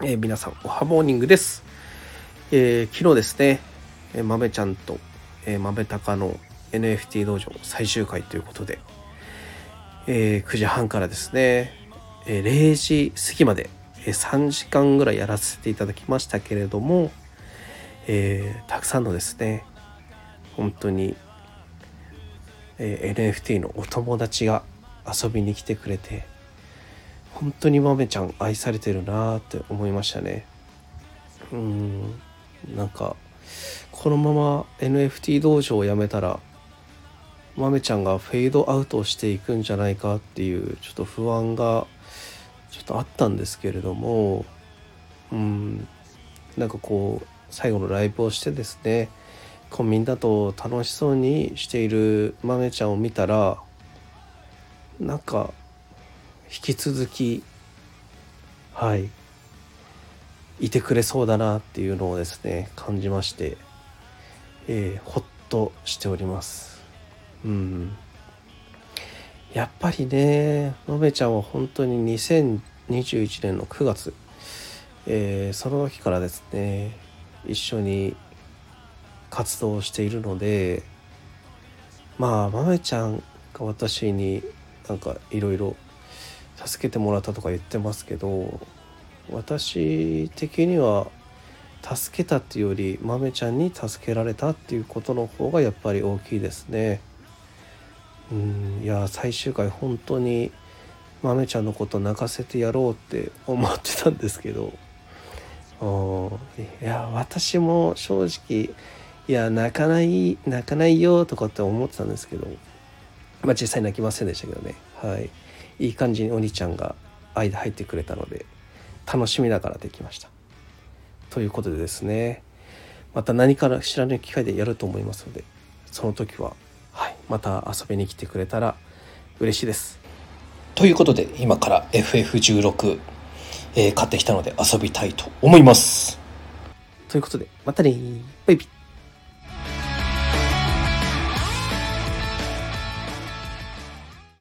えー、皆さん、おはモーニングです。えー、昨日ですね、えー、豆ちゃんと、えー、豆高の NFT 道場最終回ということで、えー、9時半からですね、えー、0時過ぎまで、えー、3時間ぐらいやらせていただきましたけれども、えー、たくさんのですね、本当に、えー、NFT のお友達が遊びに来てくれて、本当に豆ちゃん愛されてるなーって思いましたね。うん。なんかこのまま NFT 道場をやめたら豆ちゃんがフェードアウトしていくんじゃないかっていうちょっと不安がちょっとあったんですけれどもうん。なんかこう最後のライブをしてですねコンビニだと楽しそうにしている豆ちゃんを見たらなんか引き続きはい。いてくれそうだなっていうのをですね感じまして、えー、ほっとしております。うん。やっぱりねのべちゃんは本当に2021年の9月、えー、その時からですね一緒に活動しているのでまあ豆ちゃんが私になんかいろいろ助けてもらったとか言ってますけど私的には助けたっていうより豆ちゃんに助けられたっていうことの方がやっぱり大きいですね。うんいや最終回本当に豆ちゃんのこと泣かせてやろうって思ってたんですけどいや私も正直いや泣かない泣かないよとかって思ってたんですけどまあ実際泣きませんでしたけどねはい。いい感じにお兄ちゃんが間入ってくれたので楽しみながらできました。ということでですねまた何から知らない機会でやると思いますのでその時は、はい、また遊びに来てくれたら嬉しいです。ということで今から FF16、えー、買ってきたので遊びたいと思います。ということでまたねバイビー